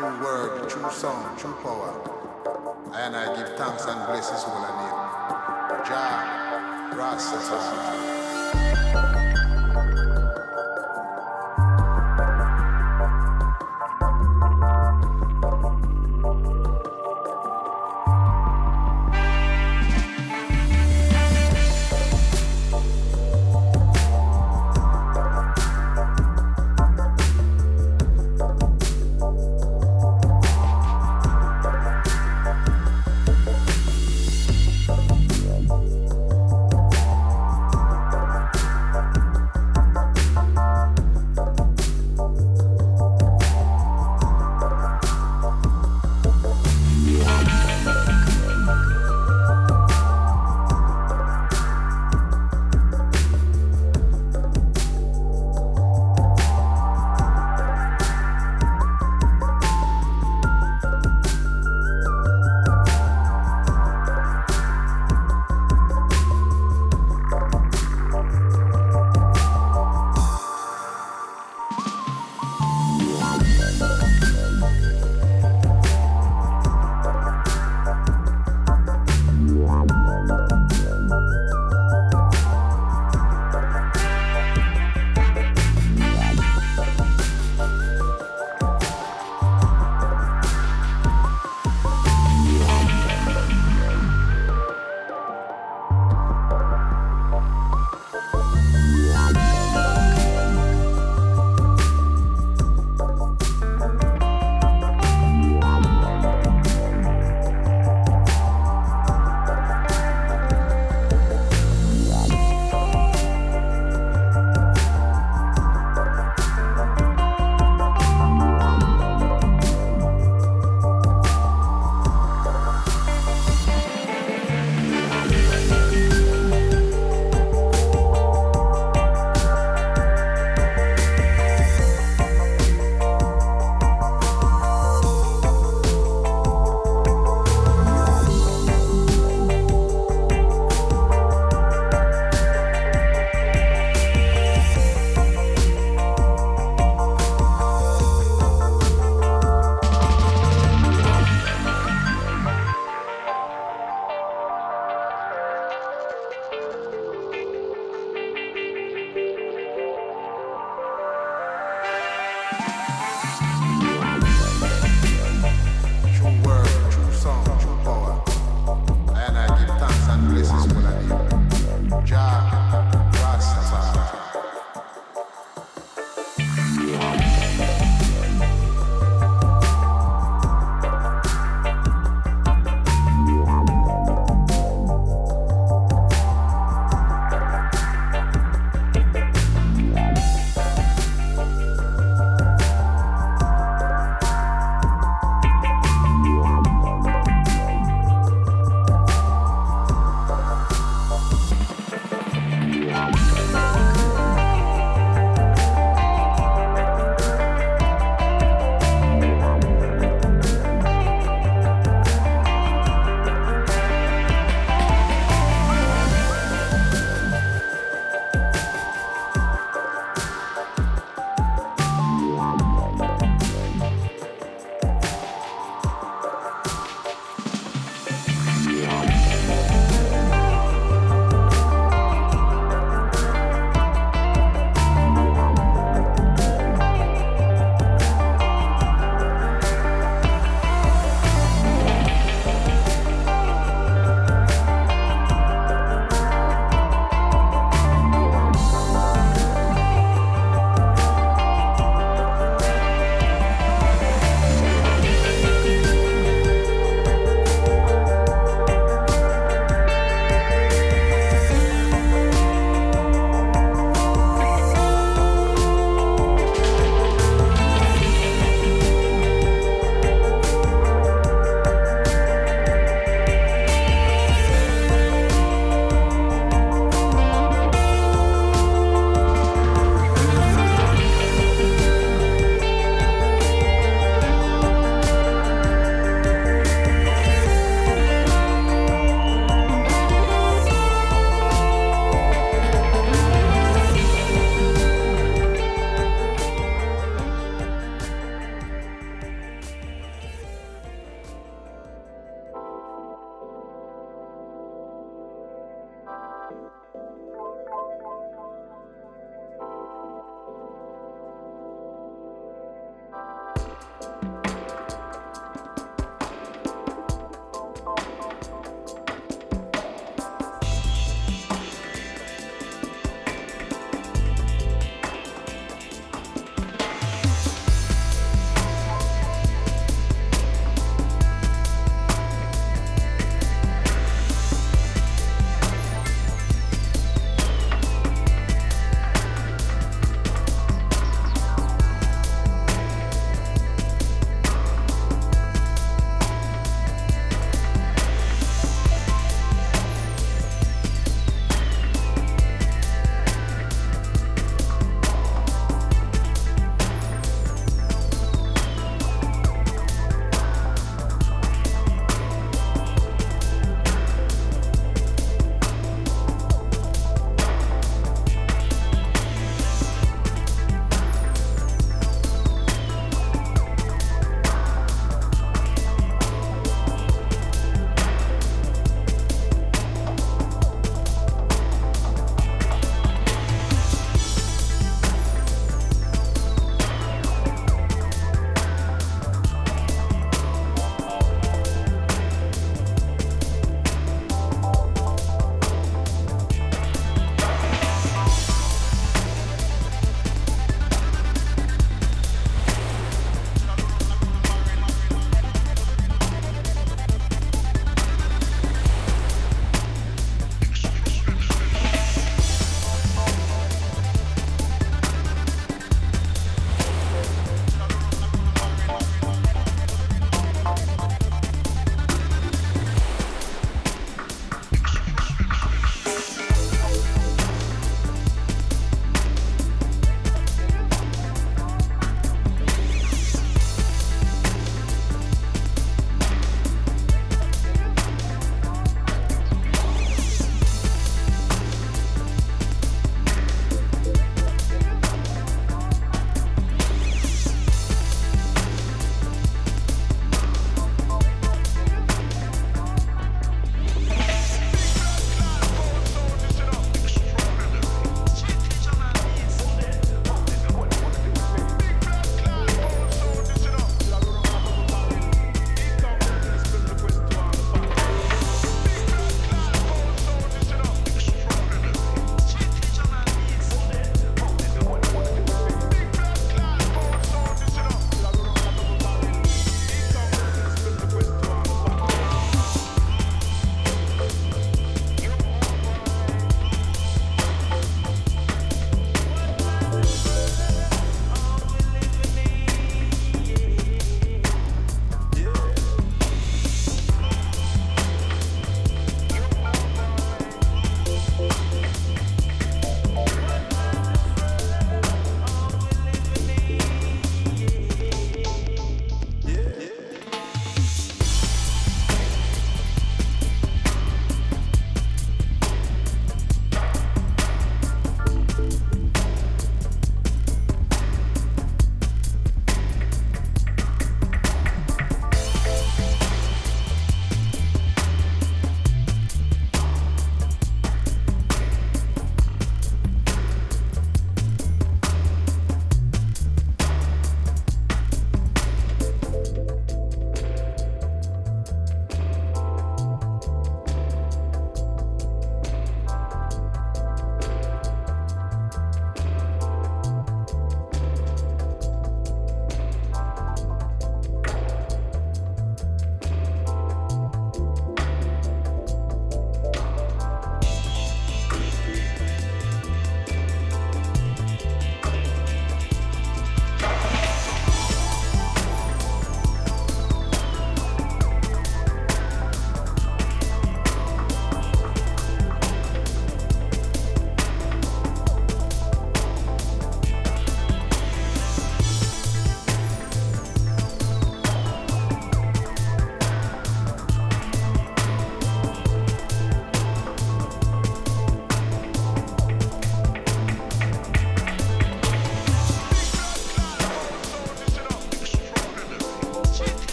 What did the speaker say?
true word, true song, true power. And I give thanks and bless his holy name. Jah Rastafari.